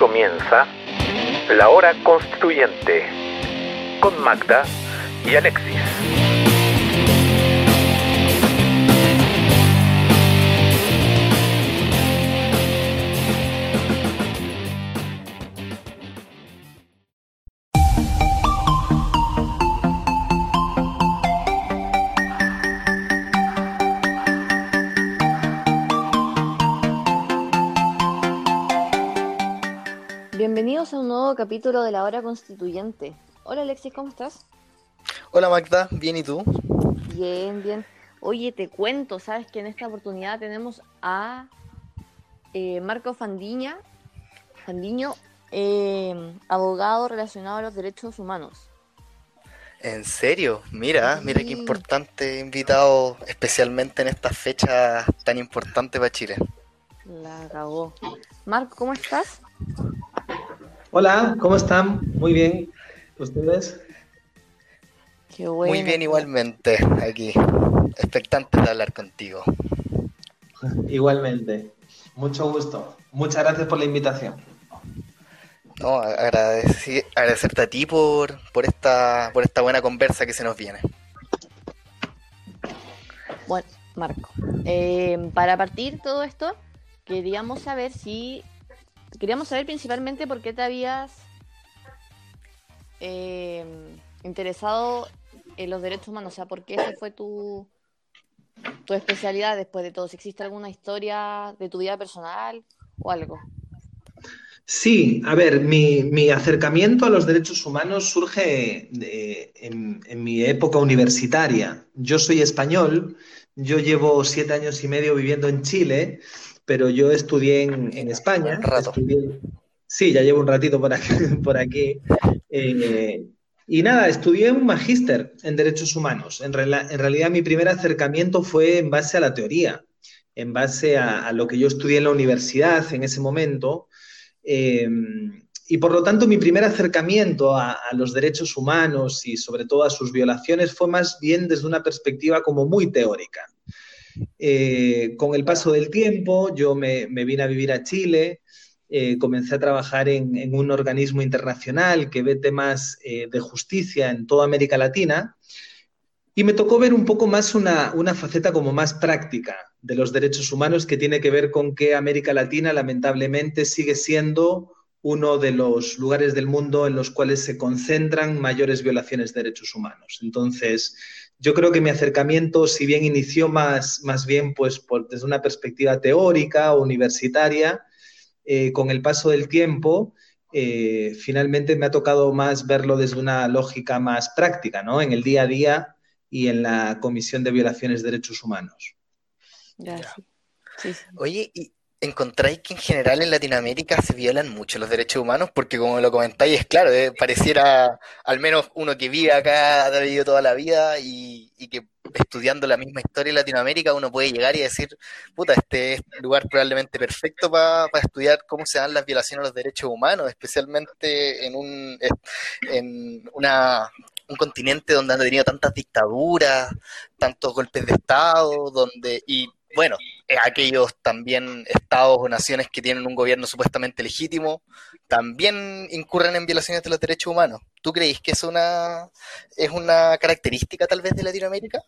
comienza La Hora Constituyente con Magda y Alexis. Nuevo capítulo de la hora constituyente. Hola Alexis, ¿cómo estás? Hola Magda, bien y tú? Bien, bien. Oye, te cuento, sabes que en esta oportunidad tenemos a eh, Marco Fandiña, Fandiño, eh, abogado relacionado a los derechos humanos. ¿En serio? Mira, Sí. mira qué importante invitado, especialmente en estas fechas tan importantes para Chile. La acabó. Marco, ¿cómo estás? Hola, ¿cómo están? Muy bien. ¿Ustedes? Qué bueno. Muy bien igualmente, aquí, expectantes de hablar contigo. Igualmente. Mucho gusto. Muchas gracias por la invitación. No, agradecerte a ti por, por esta, por esta buena conversa que se nos viene. Bueno, Marco, eh, para partir todo esto, queríamos saber si, queríamos saber principalmente por qué te habías eh, interesado en los derechos humanos, o sea, por qué esa fue tu, tu especialidad después de todo, si existe alguna historia de tu vida personal o algo. Sí, a ver, mi, mi acercamiento a los derechos humanos surge en, en mi época universitaria. Yo soy español, yo llevo siete años y medio viviendo en Chile, pero yo estudié en, en España. Un rato. Estudié- sí, ya llevo un ratito por aquí. por aquí. Eh, y nada, estudié un magíster en derechos humanos. En, realidad mi primer acercamiento fue en base a la teoría, en base a, a lo que yo estudié en la universidad en ese momento. Eh, y por lo tanto, mi primer acercamiento a, a los derechos humanos y sobre todo a sus violaciones fue más bien desde una perspectiva como muy teórica. Eh, con el paso del tiempo, yo me, vine a vivir a Chile, eh, comencé a trabajar en, en un organismo internacional que ve temas eh, de justicia en toda América Latina y me tocó ver un poco más una, una faceta como más práctica de los derechos humanos que tiene que ver con que América Latina lamentablemente sigue siendo uno de los lugares del mundo en los cuales se concentran mayores violaciones de derechos humanos. Entonces, yo creo que mi acercamiento, si bien inició más, más bien pues, por, desde una perspectiva teórica o universitaria, eh, con el paso del tiempo, eh, finalmente me ha tocado más verlo desde una lógica más práctica, ¿no? En el día a día y en la Comisión de Violaciones de Derechos Humanos. Ya, Ya. sí. Sí, sí. Oye, ¿y encontráis que en general en Latinoamérica se violan mucho los derechos humanos? Porque como lo comentáis, es claro, eh, pareciera al menos uno que vive acá, ha vivido toda la vida y, que estudiando la misma historia en Latinoamérica uno puede llegar y decir, puta, este es el lugar probablemente perfecto para estudiar cómo se dan las violaciones a los derechos humanos, especialmente en un, en una, un continente donde han tenido tantas dictaduras, tantos golpes de Estado, donde, y bueno, aquellos también estados o naciones que tienen un gobierno supuestamente legítimo también incurren en violaciones de los derechos humanos. ¿Tú crees que es una, es una característica tal vez de Latinoamérica?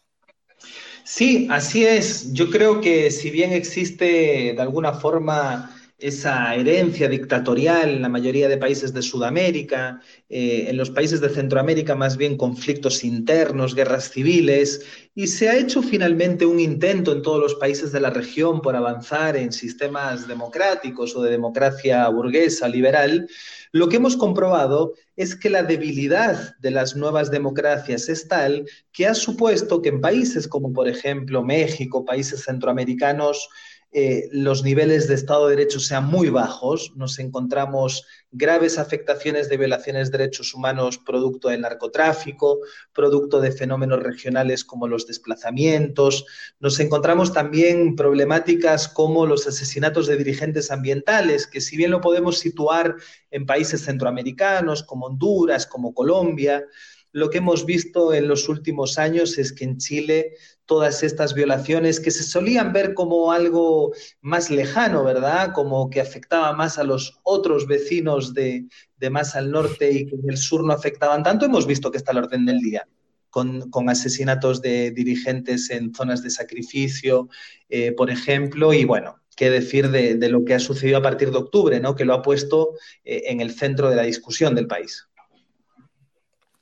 Sí, así es. Yo creo que si bien existe de alguna forma esa herencia dictatorial en la mayoría de países de Sudamérica, eh, en los países de Centroamérica más bien conflictos internos, guerras civiles, y se ha hecho finalmente un intento en todos los países de la región por avanzar en sistemas democráticos o de democracia burguesa, liberal, lo que hemos comprobado es que la debilidad de las nuevas democracias es tal que ha supuesto que en países como por ejemplo México, países centroamericanos, eh, los niveles de Estado de Derecho sean muy bajos, nos encontramos graves afectaciones de violaciones de derechos humanos producto del narcotráfico, producto de fenómenos regionales como los desplazamientos, nos encontramos también problemáticas como los asesinatos de dirigentes ambientales, que si bien lo podemos situar en países centroamericanos como Honduras, como Colombia, lo que hemos visto en los últimos años es que en Chile todas estas violaciones que se solían ver como algo más lejano, ¿verdad? Como que afectaba más a los otros vecinos de, más al norte y que en el sur no afectaban tanto, hemos visto que está el orden del día. Con, asesinatos de dirigentes en zonas de sacrificio, eh, por ejemplo, y bueno, qué decir de, lo que ha sucedido a partir de octubre, ¿no? que lo ha puesto eh, en el centro de la discusión del país.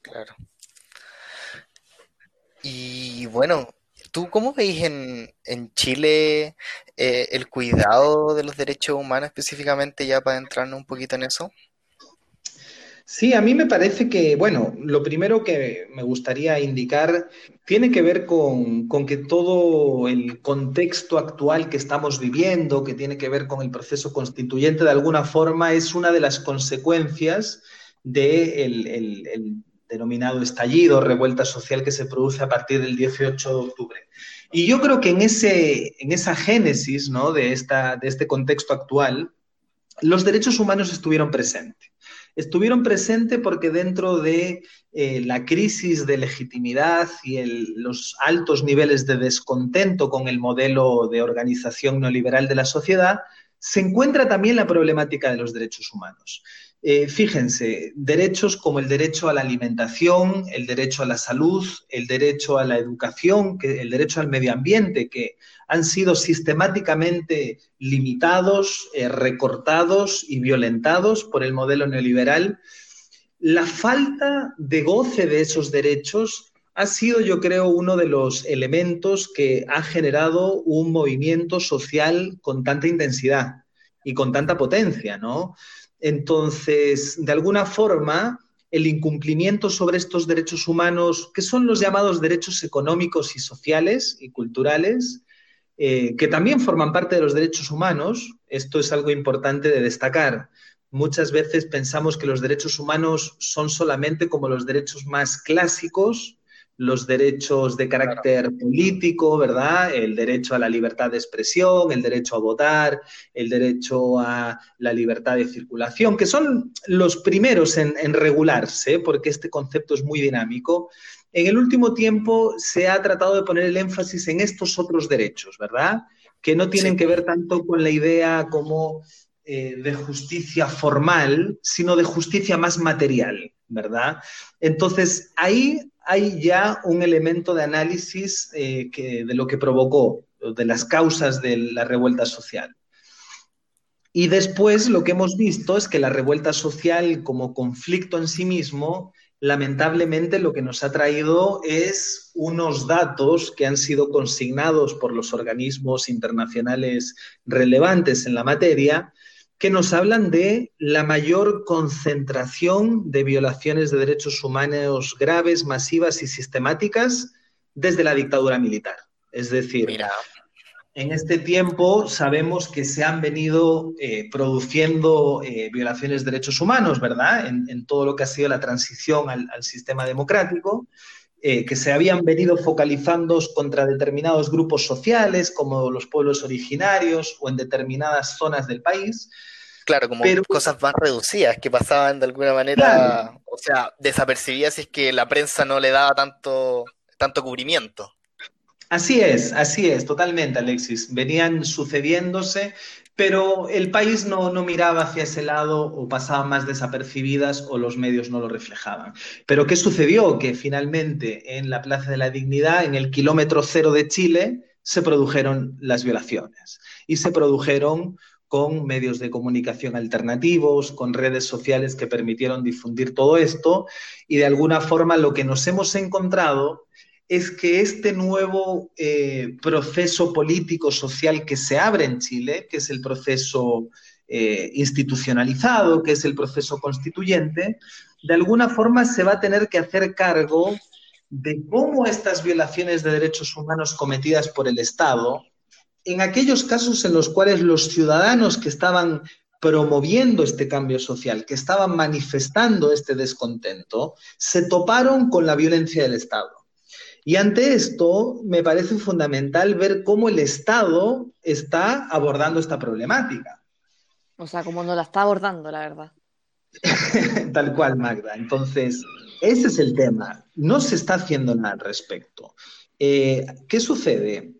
Claro. Y bueno, ¿tú cómo veis en, Chile eh, el cuidado de los derechos humanos específicamente, ya para entrarnos un poquito en eso? Sí, a mí me parece que, bueno, lo primero que me gustaría indicar tiene que ver con, que todo el contexto actual que estamos viviendo, que tiene que ver con el proceso constituyente, de alguna forma es una de las consecuencias del el, denominado estallido, revuelta social que se produce a partir del 18 de octubre. Y yo creo que en, ese, en esa génesis ¿no? de, esta, de este contexto actual, los derechos humanos estuvieron presentes estuvieron presentes porque dentro de eh, la crisis de legitimidad y los altos niveles de descontento con el modelo de organización neoliberal de la sociedad, se encuentra también la problemática de los derechos humanos. Eh, fíjense, derechos como el derecho a la alimentación, el derecho a la salud, el derecho a la educación, el derecho al medio ambiente, que han sido sistemáticamente limitados, eh, recortados y violentados por el modelo neoliberal. La falta de goce de esos derechos ha sido, yo creo, uno de los elementos que ha generado un movimiento social con tanta intensidad y con tanta potencia, ¿no? Entonces, de alguna forma, el incumplimiento sobre estos derechos humanos, que son los llamados derechos económicos y sociales y culturales, eh, que también forman parte de los derechos humanos, esto es algo importante de destacar. Muchas veces pensamos que los derechos humanos son solamente como los derechos más clásicos, los derechos de carácter político, ¿verdad? El derecho a la libertad de expresión, el derecho a votar, el derecho a la libertad de circulación, que son los primeros en, en regularse, porque este concepto es muy dinámico. En el último tiempo se ha tratado de poner el énfasis en estos otros derechos, ¿verdad? Que no tienen que ver tanto con la idea como eh, de justicia formal, sino de justicia más material, ¿verdad? Entonces, ahí hay ya un elemento de análisis eh, de lo que provocó, de las causas de la revuelta social. Y después lo que hemos visto es que la revuelta social como conflicto en sí mismo lamentablemente lo que nos ha traído es unos datos que han sido consignados por los organismos internacionales relevantes en la materia, que nos hablan de la mayor concentración de violaciones de derechos humanos graves, masivas y sistemáticas desde la dictadura militar. Es decir, en este tiempo sabemos que se han venido eh, produciendo eh, violaciones de derechos humanos, ¿verdad? En, todo lo que ha sido la transición al, sistema democrático, eh, que se habían venido focalizando contra determinados grupos sociales, como los pueblos originarios o en determinadas zonas del país. Claro, como cosas más reducidas que pasaban de alguna manera, o sea, desapercibidas si es que la prensa no le daba tanto, tanto cubrimiento. Así es, así es, totalmente, Alexis. Venían sucediéndose, pero el país no, no, miraba hacia ese lado o pasaban más desapercibidas o los medios no lo reflejaban. Pero ¿qué sucedió? Que finalmente en la Plaza de la Dignidad, en el kilómetro cero de Chile, se produjeron las violaciones y se produjeron con medios de comunicación alternativos, con redes sociales que permitieron difundir todo esto y de alguna forma lo que nos hemos encontrado es que este nuevo eh, proceso político-social que se abre en Chile, que es el proceso eh, institucionalizado, que es el proceso constituyente, de alguna forma se va a tener que hacer cargo de cómo estas violaciones de derechos humanos cometidas por el Estado, en aquellos casos en los cuales los ciudadanos que estaban promoviendo este cambio social, que estaban manifestando este descontento, se toparon con la violencia del Estado. Y ante esto, me parece fundamental ver cómo el Estado está abordando esta problemática. O sea, cómo no la está abordando, la verdad. Tal cual, Magda. Entonces, ese es el tema. No se está haciendo nada al respecto. Eh, ¿Qué sucede?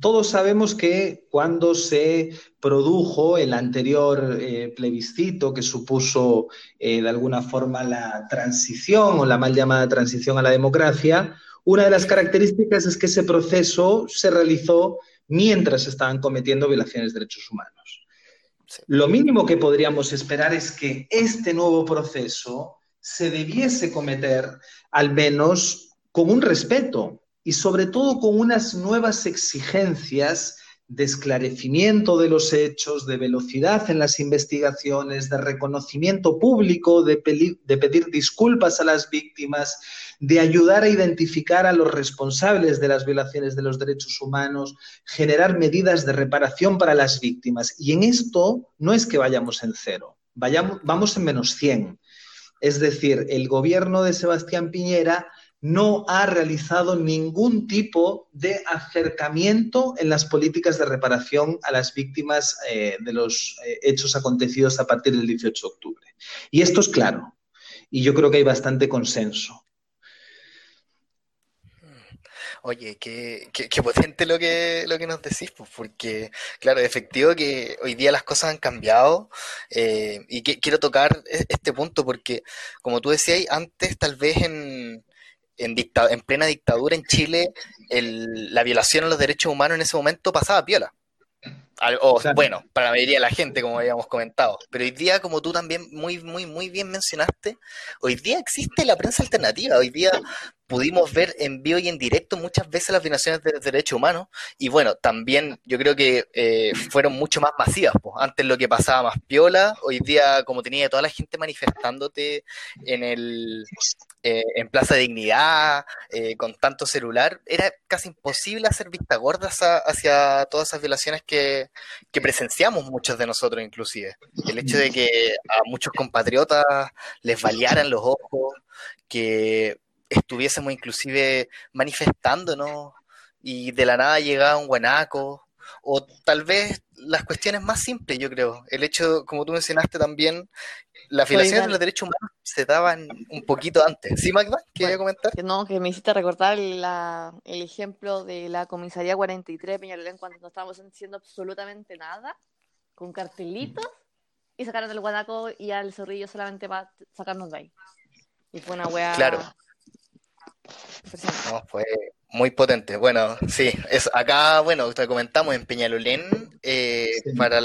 Todos sabemos que cuando se produjo el anterior eh, plebiscito que supuso eh, de alguna forma la transición o la mal llamada transición a la democracia, una de las características es que ese proceso se realizó mientras estaban cometiendo violaciones de derechos humanos. Lo mínimo que podríamos esperar es que este nuevo proceso se debiese cometer al menos con un respeto y sobre todo con unas nuevas exigencias de esclarecimiento de los hechos, de velocidad en las investigaciones, de reconocimiento público, de, de, pedir disculpas a las víctimas, de ayudar a identificar a los responsables de las violaciones de los derechos humanos, generar medidas de reparación para las víctimas. Y en esto no es que vayamos en cero, vayamos, vamos en menos 100. Es decir, el gobierno de Sebastián Piñera no ha realizado ningún tipo de acercamiento en las políticas de reparación a las víctimas eh, de los eh, hechos acontecidos a partir del 18 de octubre. Y esto es claro, y yo creo que hay bastante consenso. Oye, qué, qué, potente lo que, lo que nos decís, pues, porque, claro, efectivo que hoy día las cosas han cambiado eh, y quiero tocar e, este punto porque, como tú decías, antes tal vez en, en, en plena dictadura en Chile, la violación a los derechos humanos en ese momento pasaba piola. O, bueno, para la mayoría de la gente, como habíamos comentado. Pero hoy día, como tú también muy, muy, muy bien mencionaste, hoy día existe la prensa alternativa. Hoy día pudimos ver en vivo y en directo muchas veces las violaciones de derechos humanos y bueno, también yo creo que eh, fueron mucho más masivas. Pues. Antes lo que pasaba más piola, hoy día como tenía toda la gente manifestándote en el eh, en Plaza Dignidad, eh, con tanto celular, era casi imposible hacer vista gorda hacia, todas esas violaciones que, que presenciamos muchos de nosotros inclusive. El hecho de que a muchos compatriotas les balearan los ojos, que estuviésemos inclusive manifestándonos y de la nada llegaba un guanaco, o tal vez las cuestiones más simples, yo creo. El hecho, como tú mencionaste también, las violaciones de los derechos humanos se daban un poquito antes. ¿Sí, Magda? ¿Quería comentar? no, que me hiciste recordar la, el ejemplo de la comisaría 43 de Peñalolén cuando no estábamos haciendo absolutamente nada, con cartelitos, y sacaron el guanaco y al zorrillo solamente para sacarnos de ahí. Y fue una wea Claro. No, fue muy potente. Bueno, sí, es acá, bueno, te comentamos en Peñalolén, eh, para,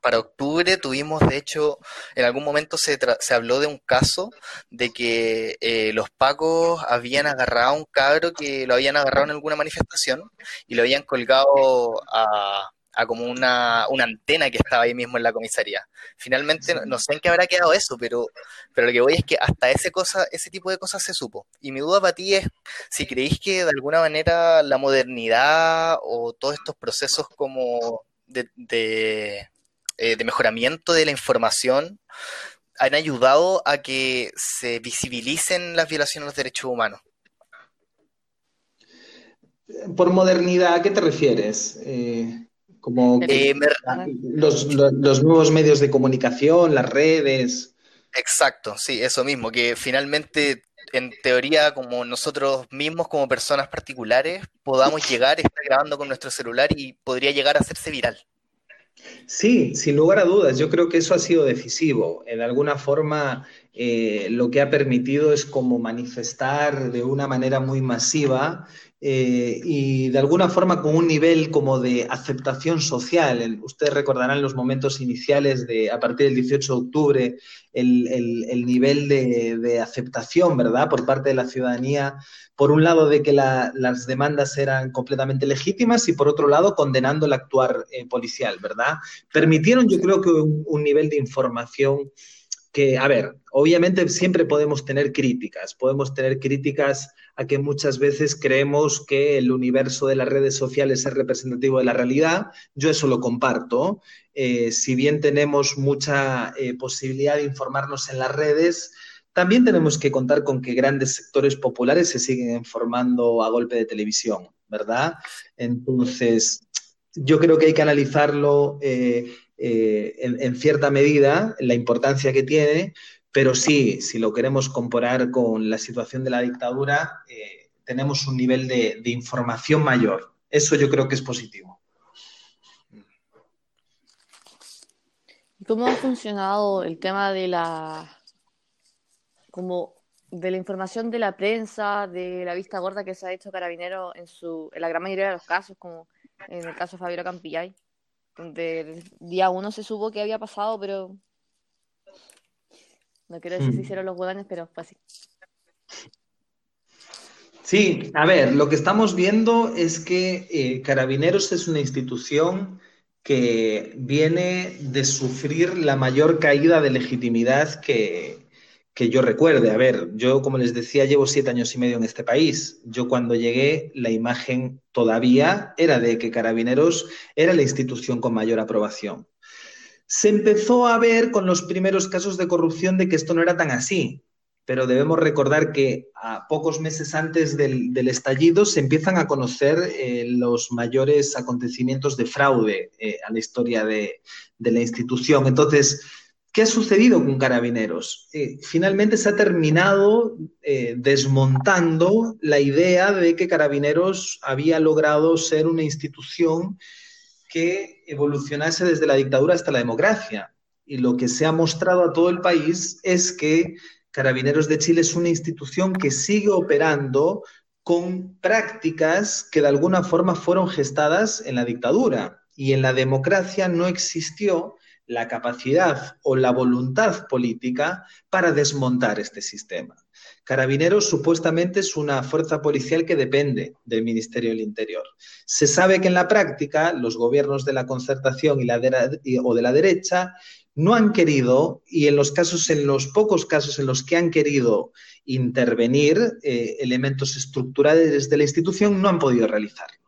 para octubre tuvimos, de hecho, en algún momento se, se habló de un caso de que eh, los pacos habían agarrado a un cabro que lo habían agarrado en alguna manifestación y lo habían colgado a, a como una, una, antena que estaba ahí mismo en la comisaría. Finalmente, no, sé en qué habrá quedado eso, pero, pero lo que voy es que hasta ese, cosa, ese tipo de cosas se supo. Y mi duda para ti es si creéis que de alguna manera la modernidad o todos estos procesos como de, de, eh, de mejoramiento de la información han ayudado a que se visibilicen las violaciones de los derechos humanos. Por modernidad, ¿a qué te refieres? Eh, como eh, los, nuevos medios de comunicación, las redes. Exacto, sí, eso mismo, que finalmente, en teoría, como nosotros mismos, como personas particulares, podamos llegar, estar grabando con nuestro celular y podría llegar a hacerse viral. Sí, sin lugar a dudas, yo creo que eso ha sido decisivo. En alguna forma, eh, lo que ha permitido es como manifestar de una manera muy masiva eh, y de alguna forma con un nivel como de aceptación social. ustedes recordarán los momentos iniciales de, a partir del 18 de octubre, el, nivel de, aceptación, ¿verdad?, por parte de la ciudadanía, por un lado de que las demandas eran completamente legítimas y por otro lado condenando el actuar eh, policial, ¿verdad? Permitieron, yo creo que un nivel de información que, a ver, obviamente siempre podemos tener críticas, podemos tener críticas a que muchas veces creemos que el universo de las redes sociales es representativo de la realidad. Yo eso lo comparto. Eh, si bien tenemos mucha eh, posibilidad de informarnos en las redes, también tenemos que contar con que grandes sectores populares se siguen informando a golpe de televisión, ¿verdad? Entonces, yo creo que hay que analizarlo. Eh, eh, en, cierta medida la importancia que tiene, pero sí, si lo queremos comparar con la situación de la dictadura, eh, tenemos un nivel de, información mayor. Eso yo creo que es positivo. ¿Cómo ha funcionado el tema de la como de la información de la prensa, de la vista gorda que se ha hecho Carabinero en su en la gran mayoría de los casos, como en el caso de Fabiola Campillay, donde día uno se supo que había pasado, pero no quiero decir si hmm. hicieron los huevones, pero fue así. Sí, a ver, lo que estamos viendo es que eh, Carabineros es una institución que viene de sufrir la mayor caída de legitimidad que, que yo recuerde. A ver, yo como les decía, llevo siete años y medio en este país. Yo cuando llegué, la imagen todavía era de que Carabineros era la institución con mayor aprobación. Se empezó a ver con los primeros casos de corrupción de que esto no era tan así pero debemos recordar que a pocos meses antes del, estallido se empiezan a conocer eh, los mayores acontecimientos de fraude eh, a la historia de, la institución. Entonces, ¿qué ha sucedido con Carabineros? Eh, finalmente se ha terminado desmontando la idea de que Carabineros había logrado ser una institución que evolucionase desde la dictadura hasta la democracia. Y lo que se ha mostrado a todo el país es que Carabineros de Chile es una institución que sigue operando con prácticas que de alguna forma fueron gestadas en la dictadura y en la democracia no existió la capacidad o la voluntad política para desmontar este sistema. Carabineros supuestamente es una fuerza policial que depende del Ministerio del Interior. Se sabe que en la práctica los gobiernos de la concertación y o de la derecha no han querido, y en los casos, en los pocos casos en los que han querido intervenir eh, elementos estructurales de la institución, no han podido realizarlo.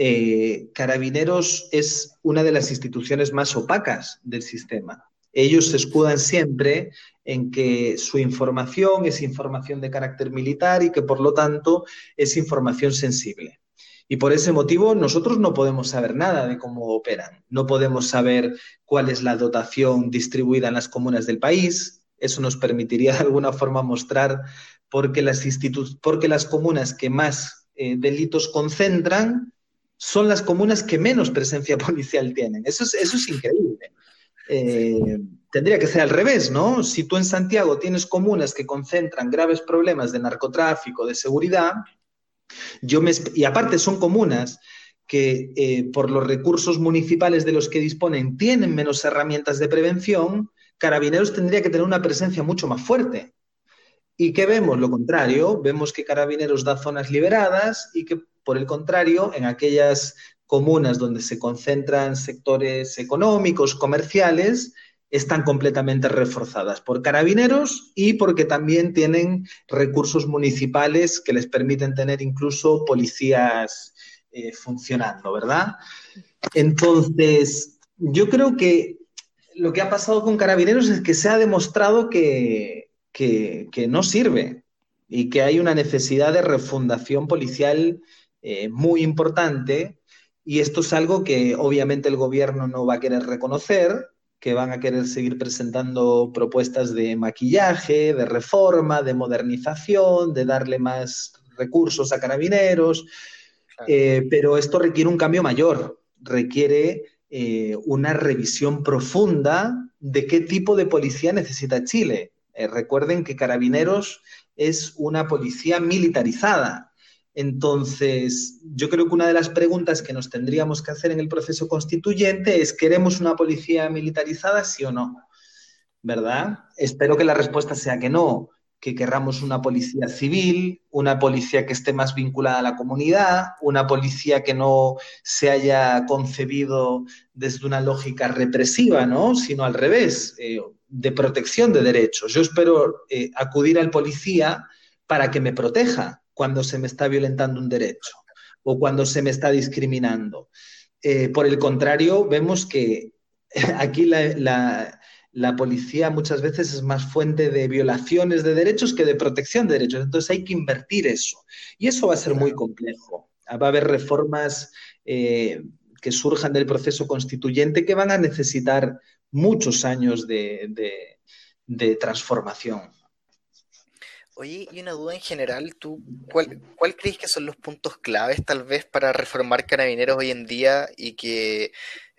Eh, Carabineros es una de las instituciones más opacas del sistema. Ellos se escudan siempre en que su información es información de carácter militar y que por lo tanto es información sensible. Y por ese motivo nosotros no podemos saber nada de cómo operan. No podemos saber cuál es la dotación distribuida en las comunas del país. Eso nos permitiría de alguna forma mostrar por qué las, porque las comunas que más eh, delitos concentran son las comunas que menos presencia policial tienen. Eso es, eso es increíble. Eh, tendría que ser al revés, ¿no? Si tú en Santiago tienes comunas que concentran graves problemas de narcotráfico, de seguridad, yo y aparte son comunas que eh, por los recursos municipales de los que disponen tienen menos herramientas de prevención, Carabineros tendría que tener una presencia mucho más fuerte. ¿Y qué vemos? Lo contrario, vemos que Carabineros da zonas liberadas y que, por el contrario, en aquellas comunas donde se concentran sectores económicos, comerciales, están completamente reforzadas por carabineros y porque también tienen recursos municipales que les permiten tener incluso policías eh, funcionando, ¿verdad? Entonces, yo creo que lo que ha pasado con carabineros es que se ha demostrado que, no sirve y que hay una necesidad de refundación policial eh, muy importante y esto es algo que obviamente el gobierno no va a querer reconocer que van a querer seguir presentando propuestas de maquillaje, de reforma, de modernización, de darle más recursos a carabineros, eh, pero esto requiere un cambio mayor, requiere eh, una revisión profunda de qué tipo de policía necesita Chile. Eh, recuerden que carabineros es una policía militarizada, entonces, yo creo que una de las preguntas que nos tendríamos que hacer en el proceso constituyente es, ¿queremos una policía militarizada, sí o no? ¿Verdad? Espero que la respuesta sea que no, que querramos una policía civil, una policía que esté más vinculada a la comunidad, una policía que no se haya concebido desde una lógica represiva, ¿no? Sino al revés, eh, de protección de derechos. Yo espero eh, acudir al policía para que me proteja, cuando se me está violentando un derecho o cuando se me está discriminando. Eh, por el contrario, vemos que aquí la, policía muchas veces es más fuente de violaciones de derechos que de protección de derechos. Entonces hay que invertir eso. Y eso va a ser muy complejo. Va a haber reformas eh, que surjan del proceso constituyente que van a necesitar muchos años de, de transformación. Oye, y una duda en general, ¿tú cuál, cuál crees que son los puntos claves tal vez para reformar carabineros hoy en día y que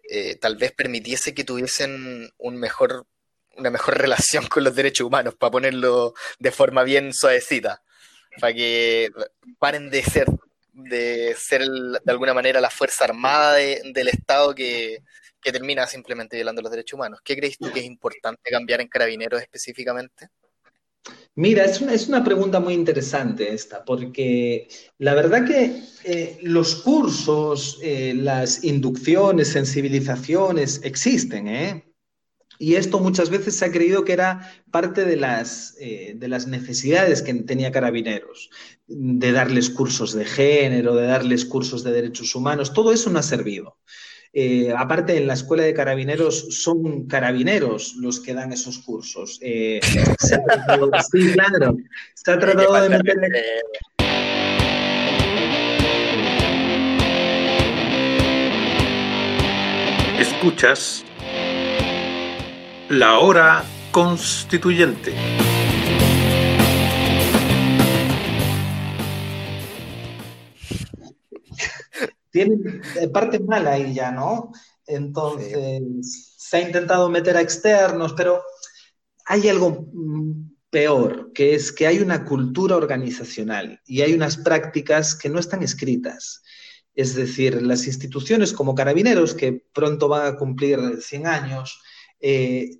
eh, tal vez permitiese que tuviesen un mejor, una mejor relación con los derechos humanos, para ponerlo de forma bien suavecita, para que paren de ser, de ser de alguna manera la fuerza armada del Estado que, que termina simplemente violando los derechos humanos. ¿Qué crees tú que es importante cambiar en carabineros específicamente? Mira, es una, es una, pregunta muy interesante esta, porque la verdad que eh, los cursos, eh, las inducciones, sensibilizaciones existen, ¿eh? Y esto muchas veces se ha creído que era parte de las, eh, de las necesidades que tenía Carabineros, de darles cursos de género, de darles cursos de derechos humanos, todo eso no ha servido. Eh, aparte, en la escuela de carabineros son carabineros los que dan esos cursos. Eh, sí, claro. Se ha tratado de meterle. Escuchas la hora constituyente. Tiene parte mala ahí ya, ¿no? Entonces, se ha intentado meter a externos, pero hay algo mm, peor, que es que hay una cultura organizacional y hay unas prácticas que no están escritas. Es decir, las instituciones como Carabineros, que pronto van a cumplir 100 años, eh,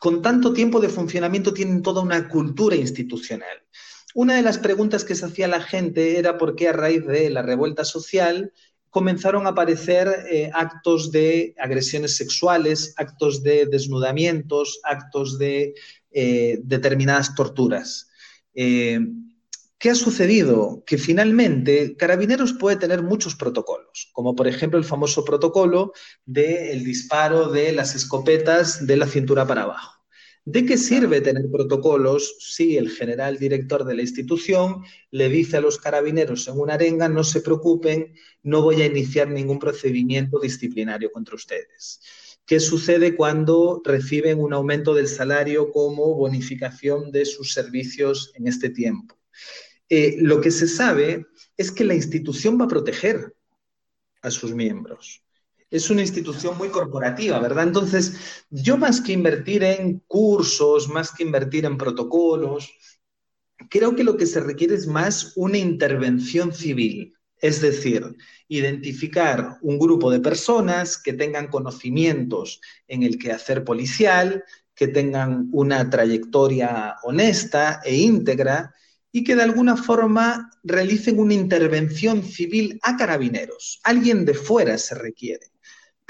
con tanto tiempo de funcionamiento tienen toda una cultura institucional. Una de las preguntas que se hacía la gente era por qué a raíz de la revuelta social comenzaron a aparecer eh, actos de agresiones sexuales, actos de desnudamientos, actos de eh, determinadas torturas. Eh, ¿Qué ha sucedido? Que finalmente Carabineros puede tener muchos protocolos, como por ejemplo el famoso protocolo del disparo de las escopetas de la cintura para abajo. ¿De qué sirve tener protocolos si el general director de la institución le dice a los carabineros en una arenga, no se preocupen, no voy a iniciar ningún procedimiento disciplinario contra ustedes? ¿Qué sucede cuando reciben un aumento del salario como bonificación de sus servicios en este tiempo? Eh, lo que se sabe es que la institución va a proteger a sus miembros es una institución muy corporativa, ¿verdad? Entonces, yo más que invertir en cursos, más que invertir en protocolos, creo que lo que se requiere es más una intervención civil, es decir, identificar un grupo de personas que tengan conocimientos en el quehacer policial, que tengan una trayectoria honesta e íntegra y que de alguna forma realicen una intervención civil a carabineros. Alguien de fuera se requiere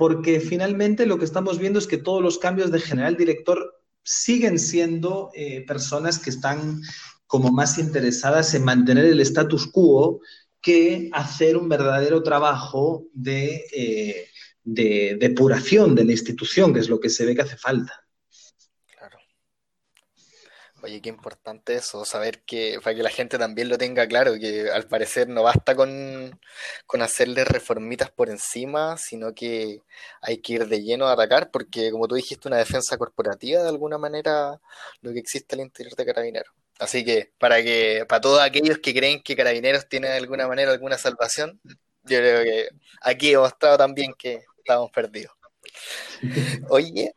porque finalmente lo que estamos viendo es que todos los cambios de general director siguen siendo eh, personas que están como más interesadas en mantener el status quo que hacer un verdadero trabajo de, eh, de depuración de la institución, que es lo que se ve que hace falta. Oye, qué importante eso, saber que, para que la gente también lo tenga claro, que al parecer no basta con, con hacerle reformitas por encima, sino que hay que ir de lleno a atacar, porque como tú dijiste, una defensa corporativa de alguna manera lo que existe al interior de Carabineros. Así que para que, para todos aquellos que creen que Carabineros tiene de alguna manera alguna salvación, yo creo que aquí hemos estado también que estamos perdidos. Oye,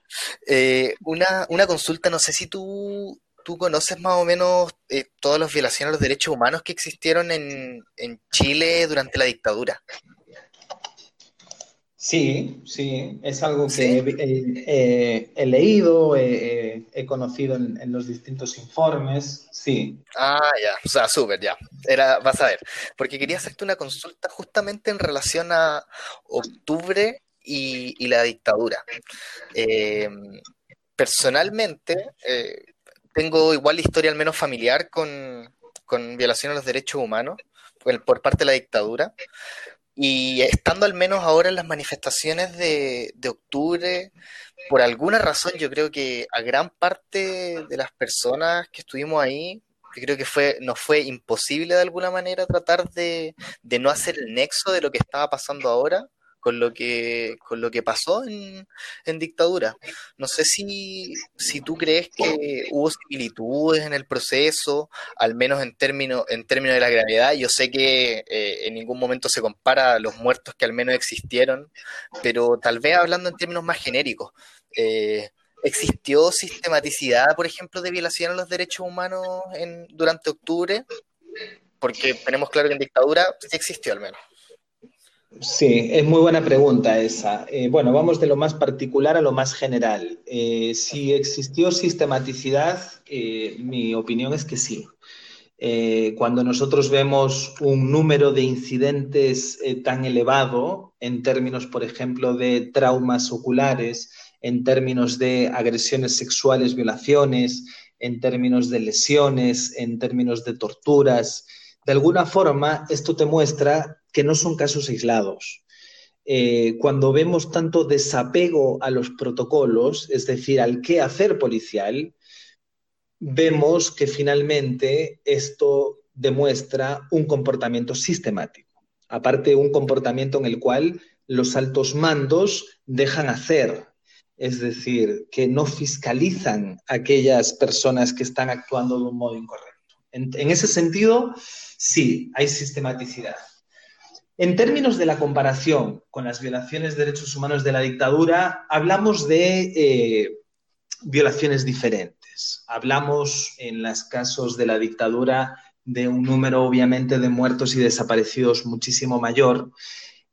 eh, una, una consulta, no sé si tú ¿Tú conoces más o menos eh, todas las violaciones a los derechos humanos que existieron en, Chile durante la dictadura? Sí, sí, es algo que he, leído, he, conocido en, los distintos informes, sí. Ah, ya, o sea, súper, ya. Era, vas a ver, porque quería hacerte una consulta justamente en relación a octubre y, la dictadura. Eh, personalmente, eh, tengo igual historia al menos familiar con, con violación a los derechos humanos por, parte de la dictadura. Y estando al menos ahora en las manifestaciones de, octubre, por alguna razón yo creo que a gran parte de las personas que estuvimos ahí, yo creo que fue, nos fue imposible de alguna manera tratar de, de no hacer el nexo de lo que estaba pasando ahora con lo que, con lo que pasó en, en dictadura. No sé si, si tú crees que hubo similitudes en el proceso, al menos en términos, en términos de la gravedad. Yo sé que eh, en ningún momento se compara a los muertos que al menos existieron, pero tal vez hablando en términos más genéricos. Eh, ¿Existió sistematicidad, por ejemplo, de violación a los derechos humanos en, durante octubre? Porque tenemos claro que en dictadura sí existió al menos. Sí, es muy buena pregunta esa. Eh, bueno, vamos de lo más particular a lo más general. Eh, si existió sistematicidad, eh, mi opinión es que sí. cuando nosotros vemos un número de incidentes tan elevado en términos, por ejemplo, de traumas oculares, en términos de agresiones sexuales, violaciones, en términos de lesiones, en términos de torturas, de alguna forma esto te muestra que no son casos aislados. Eh, cuando vemos tanto desapego a los protocolos, es decir, al qué hacer policial, vemos que finalmente esto demuestra un comportamiento sistemático, aparte un comportamiento en el cual los altos mandos dejan hacer, es decir, que no fiscalizan a aquellas personas que están actuando de un modo incorrecto. en ese sentido, sí, hay sistematicidad. En términos de la comparación con las violaciones de derechos humanos de la dictadura, hablamos de eh, violaciones diferentes. Hablamos en los casos de la dictadura de un número obviamente de muertos y desaparecidos muchísimo mayor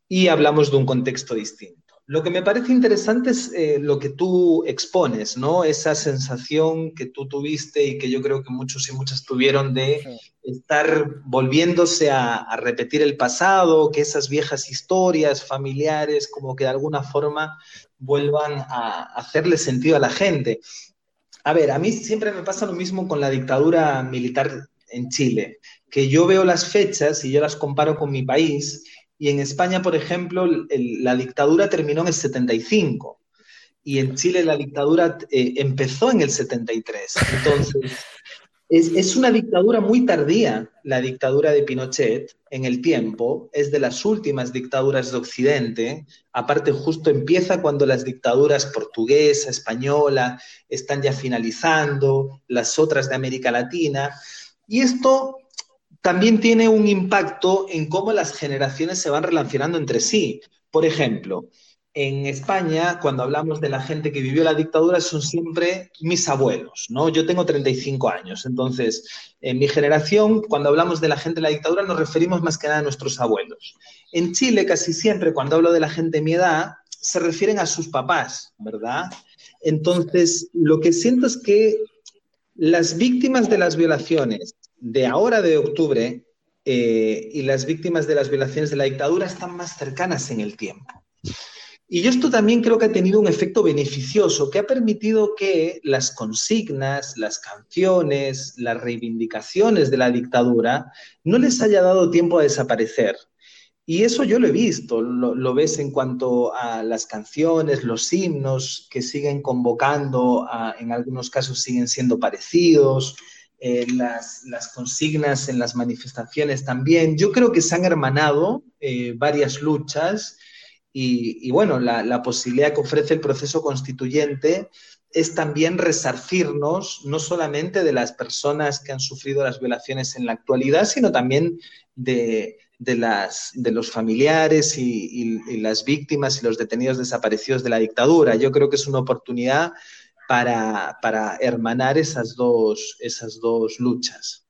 y hablamos de un contexto distinto. Lo que me parece interesante es eh, lo que tú expones, ¿no? Esa sensación que tú tuviste y que yo creo que muchos y muchas tuvieron de estar volviéndose a, repetir el pasado, que esas viejas historias familiares como que de alguna forma vuelvan a hacerle sentido a la gente. A ver, a mí siempre me pasa lo mismo con la dictadura militar en Chile, que yo veo las fechas y yo las comparo con mi país y en España, por ejemplo, la dictadura terminó en el 75 y en Chile la dictadura eh, empezó en el 73. Entonces, es, una dictadura muy tardía, la dictadura de Pinochet en el tiempo, es de las últimas dictaduras de Occidente, aparte justo empieza cuando las dictaduras portuguesa, española están ya finalizando, las otras de América Latina, y esto también tiene un impacto en cómo las generaciones se van relacionando entre sí. Por ejemplo, en España, cuando hablamos de la gente que vivió la dictadura, son siempre mis abuelos, ¿no? Yo tengo 35 años, entonces, en mi generación, cuando hablamos de la gente de la dictadura, nos referimos más que nada a nuestros abuelos. En Chile, casi siempre, cuando hablo de la gente de mi edad, se refieren a sus papás, ¿verdad? Entonces, lo que siento es que las víctimas de las violaciones de ahora de octubre eh, y las víctimas de las violaciones de la dictadura están más cercanas en el tiempo. Y yo esto también creo que ha tenido un efecto beneficioso, que ha permitido que las consignas, las canciones, las reivindicaciones de la dictadura no les haya dado tiempo a desaparecer. Y eso yo lo he visto, lo, ves en cuanto a las canciones, los himnos que siguen convocando, en algunos casos siguen siendo parecidos, eh, las, consignas en las manifestaciones también. Yo creo que se han hermanado eh, varias luchas y, bueno, la, posibilidad que ofrece el proceso constituyente es también resarcirnos no solamente de las personas que han sufrido las violaciones en la actualidad, sino también de, las, de los familiares y, las víctimas y los detenidos desaparecidos de la dictadura. Yo creo que es una oportunidad para, para hermanar esas dos, esas dos luchas.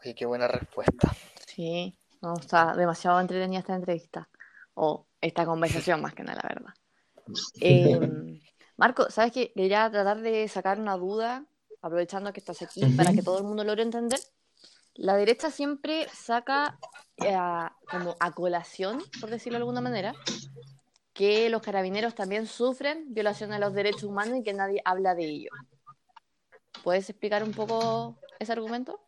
Oye, qué buena respuesta. Sí, no, está demasiado entretenida esta entrevista, o esta conversación más que nada, la verdad. Em, Marco, ¿sabes qué? Quería tratar de sacar una duda, aprovechando que estás aquí, para que todo el mundo logre entender. La derecha siempre saca eh, como a colación, por decirlo de alguna manera, que los carabineros también sufren violaciones de los derechos humanos y que nadie habla de ello. ¿Puedes explicar un poco ese argumento?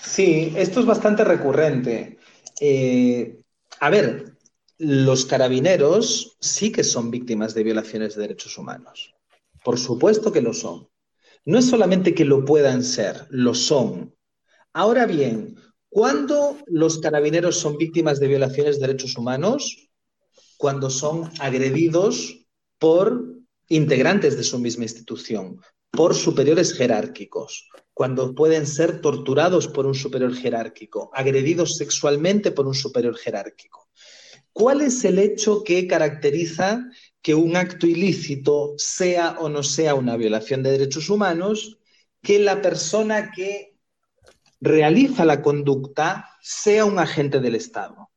Sí, esto es bastante recurrente. Eh, a ver, los carabineros sí que son víctimas de violaciones de derechos humanos. Por supuesto que lo son. No es solamente que lo puedan ser, lo son. Ahora bien, ¿Cuándo los carabineros son víctimas de violaciones de derechos humanos? Cuando son agredidos por integrantes de su misma institución, por superiores jerárquicos, cuando pueden ser torturados por un superior jerárquico, agredidos sexualmente por un superior jerárquico. ¿Cuál es el hecho que caracteriza que un acto ilícito sea o no sea una violación de derechos humanos? Que la persona que realiza la conducta sea un agente del Estado.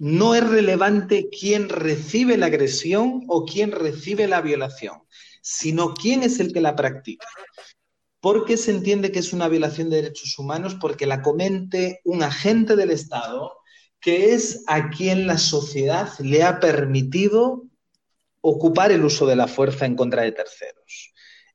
No es relevante quién recibe la agresión o quién recibe la violación, sino quién es el que la practica. ¿Por qué se entiende que es una violación de derechos humanos? Porque la comente un agente del Estado que es a quien la sociedad le ha permitido ocupar el uso de la fuerza en contra de terceros.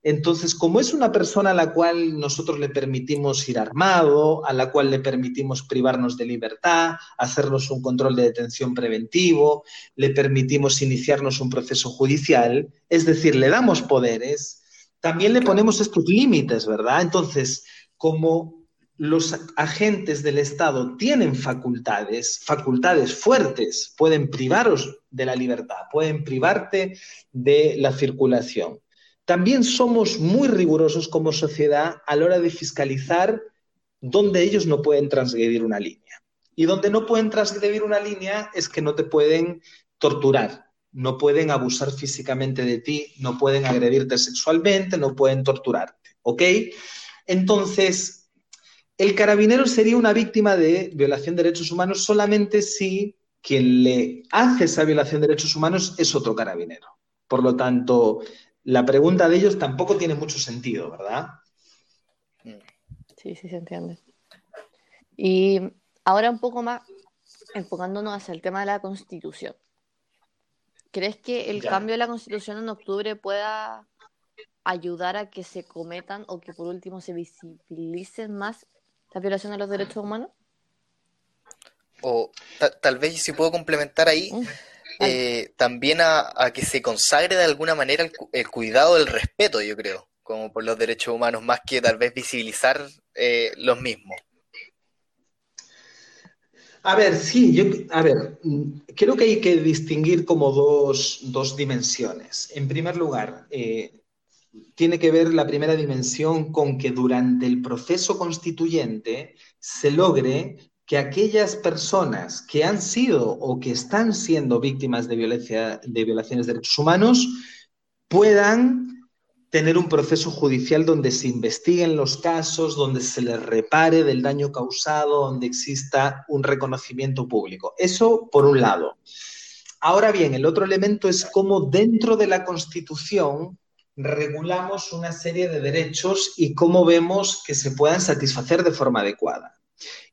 Entonces, como es una persona a la cual nosotros le permitimos ir armado, a la cual le permitimos privarnos de libertad, hacernos un control de detención preventivo, le permitimos iniciarnos un proceso judicial, es decir, le damos poderes, también le ponemos estos límites, ¿verdad? Entonces, como los agentes del Estado tienen facultades, facultades fuertes, pueden privaros de la libertad, pueden privarte de la circulación también somos muy rigurosos como sociedad a la hora de fiscalizar donde ellos no pueden transgredir una línea. Y donde no pueden transgredir una línea es que no te pueden torturar, no pueden abusar físicamente de ti, no pueden agredirte sexualmente, no pueden torturarte. ¿Ok? Entonces, el carabinero sería una víctima de violación de derechos humanos solamente si quien le hace esa violación de derechos humanos es otro carabinero. Por lo tanto, la pregunta de ellos tampoco tiene mucho sentido, ¿verdad? Sí, sí, se entiende. Y ahora un poco más enfocándonos hacia el tema de la constitución. ¿Crees que el cambio de la constitución en octubre pueda ayudar a que se cometan o que por último se visibilicen más las violaciones de los derechos humanos? O tal vez si puedo complementar ahí, mm. Eh, también a, que se consagre de alguna manera el, cuidado del respeto, yo creo, como por los derechos humanos, más que tal vez visibilizar eh, los mismos. A ver, sí, yo, a ver, creo que hay que distinguir como dos, dos dimensiones. En primer lugar, eh, tiene que ver la primera dimensión con que durante el proceso constituyente se logre que aquellas personas que han sido o que están siendo víctimas de, violencia, de violaciones de derechos humanos puedan tener un proceso judicial donde se investiguen los casos, donde se les repare del daño causado, donde exista un reconocimiento público. Eso por un lado. Ahora bien, el otro elemento es cómo dentro de la Constitución regulamos una serie de derechos y cómo vemos que se puedan satisfacer de forma adecuada.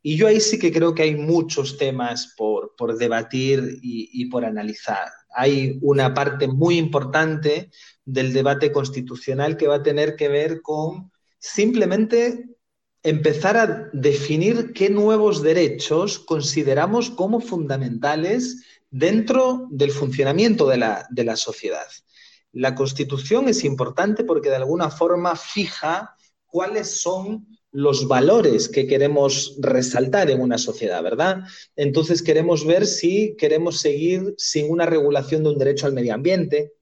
Y yo ahí sí que creo que hay muchos temas por, debatir y, por analizar. Hay una parte muy importante del debate constitucional que va a tener que ver con simplemente empezar a definir qué nuevos derechos consideramos como fundamentales dentro del funcionamiento de la, de la sociedad. La Constitución es importante porque de alguna forma fija cuáles son los valores que queremos resaltar en una sociedad, ¿verdad? Entonces queremos ver si queremos seguir sin una regulación de un derecho al medio ambiente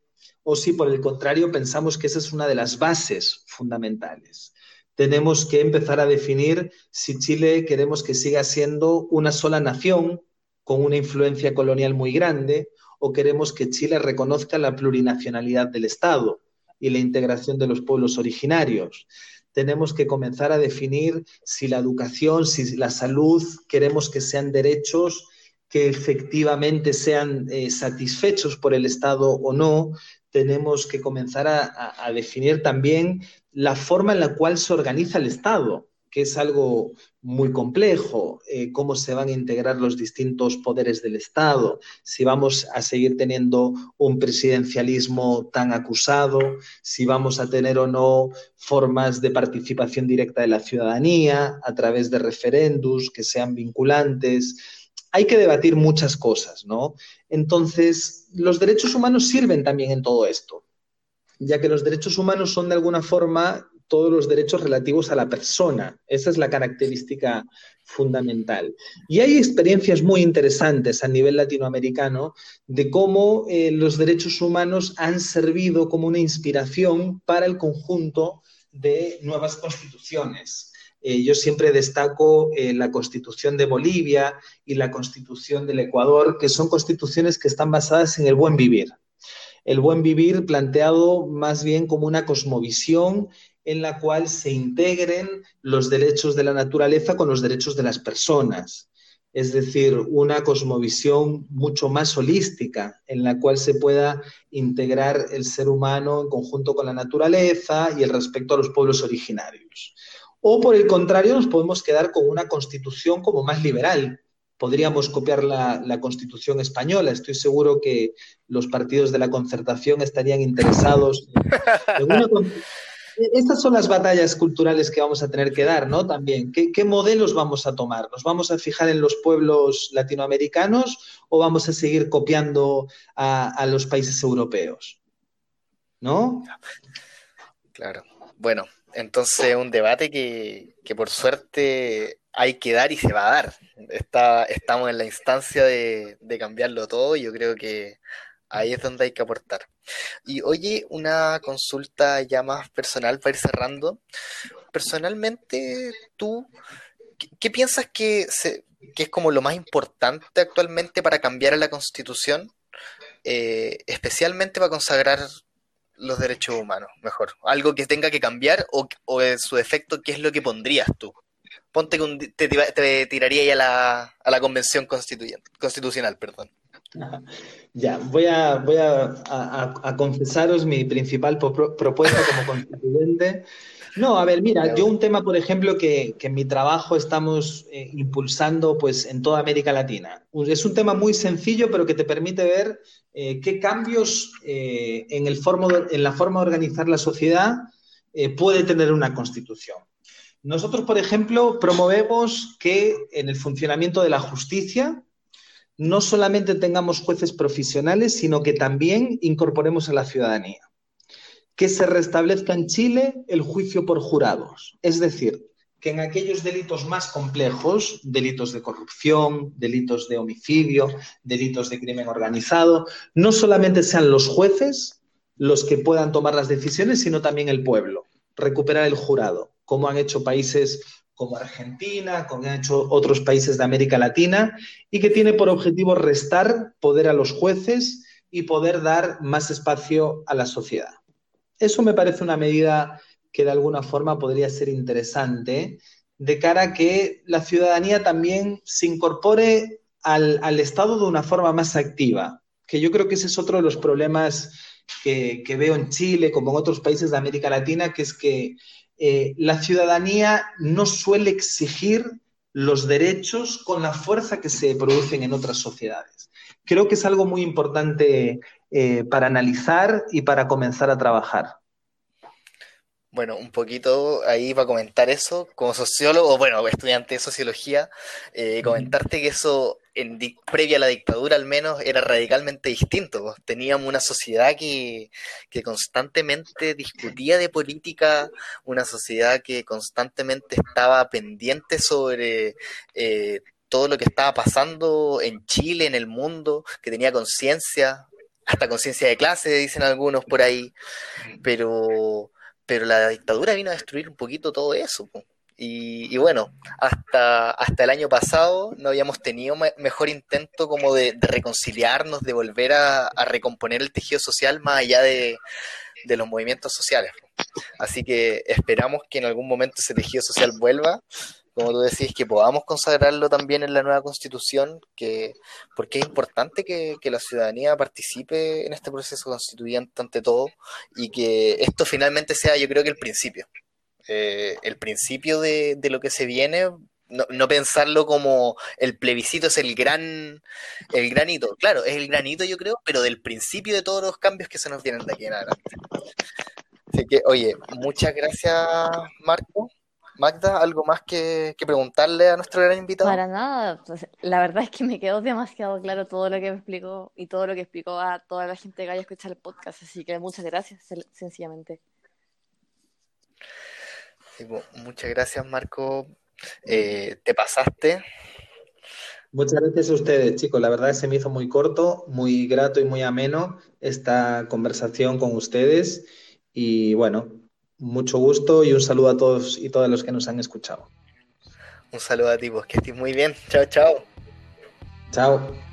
o si por el contrario pensamos que esa es una de las bases fundamentales. Tenemos que empezar a definir si Chile queremos que siga siendo una sola nación con una influencia colonial muy grande o queremos que Chile reconozca la plurinacionalidad del Estado y la integración de los pueblos originarios tenemos que comenzar a definir si la educación, si la salud, queremos que sean derechos que efectivamente sean eh, satisfechos por el Estado o no. Tenemos que comenzar a definir también la forma en la cual se organiza el Estado que es algo muy complejo, eh, cómo se van a integrar los distintos poderes del Estado, si vamos a seguir teniendo un presidencialismo tan acusado, si vamos a tener o no formas de participación directa de la ciudadanía a través de referendos que sean vinculantes. Hay que debatir muchas cosas, ¿no? Entonces, los derechos humanos sirven también en todo esto, ya que los derechos humanos son de alguna forma todos los derechos relativos a la persona. Esa es la característica fundamental. Y hay experiencias muy interesantes a nivel latinoamericano de cómo eh, los derechos humanos han servido como una inspiración para el conjunto de nuevas constituciones. Eh, yo siempre destaco eh, la constitución de Bolivia y la constitución del Ecuador, que son constituciones que están basadas en el buen vivir. El buen vivir planteado más bien como una cosmovisión en la cual se integren los derechos de la naturaleza con los derechos de las personas. Es decir, una cosmovisión mucho más holística, en la cual se pueda integrar el ser humano en conjunto con la naturaleza y el respeto a los pueblos originarios. O por el contrario, nos podemos quedar con una constitución como más liberal. Podríamos copiar la, la constitución española. Estoy seguro que los partidos de la concertación estarían interesados en una, estas son las batallas culturales que vamos a tener que dar, ¿no? También, ¿qué, modelos vamos a tomar? ¿Nos vamos a fijar en los pueblos latinoamericanos o vamos a seguir copiando a, los países europeos? ¿No? Claro. Bueno, entonces un debate que, por suerte hay que dar y se va a dar. Estamos en la instancia de, de cambiarlo todo y yo creo que Ahí es donde hay que aportar. Y oye, una consulta ya más personal para ir cerrando. Personalmente, tú, ¿qué, piensas que, es como lo más importante actualmente para cambiar a la Constitución? Eh, especialmente para consagrar los derechos humanos, mejor. Algo que tenga que cambiar o, o en su defecto, ¿qué es lo que pondrías tú? Ponte que te, te, tiraría ya a la, a la convención constituyente, constitucional, perdón. Ya, voy a, voy a, confesaros mi principal propuesta como constituyente. No, a ver, mira, yo un tema, por ejemplo, que, en mi trabajo estamos eh, impulsando pues, en toda América Latina. Es un tema muy sencillo, pero que te permite ver eh, qué cambios eh, en, el en la forma de organizar la sociedad puede tener una constitución. Nosotros, por ejemplo, promovemos que en el funcionamiento de la justicia, no solamente tengamos jueces profesionales, sino que también incorporemos a la ciudadanía. Que se restablezca en Chile el juicio por jurados. Es decir, que en aquellos delitos más complejos, delitos de corrupción, delitos de homicidio, delitos de crimen organizado, no solamente sean los jueces los que puedan tomar las decisiones, sino también el pueblo. Recuperar el jurado, como han hecho países como Argentina, como han hecho otros países de América Latina, y que tiene por objetivo restar poder a los jueces y poder dar más espacio a la sociedad. Eso me parece una medida que de alguna forma podría ser interesante de cara a que la ciudadanía también se incorpore al, Estado de una forma más activa, que yo creo que ese es otro de los problemas que, que veo en Chile, como en otros países de América Latina, que es que eh, la ciudadanía no suele exigir los derechos con la fuerza que se producen en otras sociedades. Creo que es algo muy importante eh, para analizar y para comenzar a trabajar. Bueno, un poquito ahí para comentar eso, como sociólogo, bueno, estudiante de sociología, eh, comentarte que eso, en previa a la dictadura al menos, era radicalmente distinto. Pues. Teníamos una sociedad que, que, constantemente discutía de política, una sociedad que constantemente estaba pendiente sobre eh, todo lo que estaba pasando en Chile, en el mundo, que tenía conciencia, hasta conciencia de clase, dicen algunos por ahí, pero pero la dictadura vino a destruir un poquito todo eso. Y, bueno, hasta, hasta el año pasado no habíamos tenido mejor intento como de, reconciliarnos, de volver a, recomponer el tejido social más allá de, de los movimientos sociales. Así que esperamos que en algún momento ese tejido social vuelva como tú decís, que podamos consagrarlo también en la nueva constitución, que, porque es importante que, la ciudadanía participe en este proceso constituyente ante todo y que esto finalmente sea, yo creo que el principio. Eh, el principio de, lo que se viene, no, pensarlo como el plebiscito es el gran, el granito. Claro, es el granito, yo creo, pero del principio de todos los cambios que se nos vienen de aquí en adelante. Así que, oye, muchas gracias, Marco. Magda, ¿algo más que, preguntarle a nuestro gran invitado? Para nada, pues, la verdad es que me quedó demasiado claro todo lo que me explicó y todo lo que explicó a toda la gente que haya escuchado el podcast, así que muchas gracias, sencillamente. Muchas gracias, Marco. Eh, te pasaste. Muchas gracias a ustedes, chicos. La verdad se me hizo muy corto, muy grato y muy ameno esta conversación con ustedes. Y bueno, mucho gusto y un saludo a todos y todas los que nos han escuchado. Un saludo a ti, pues que estés muy bien. Chao, chao. Chao.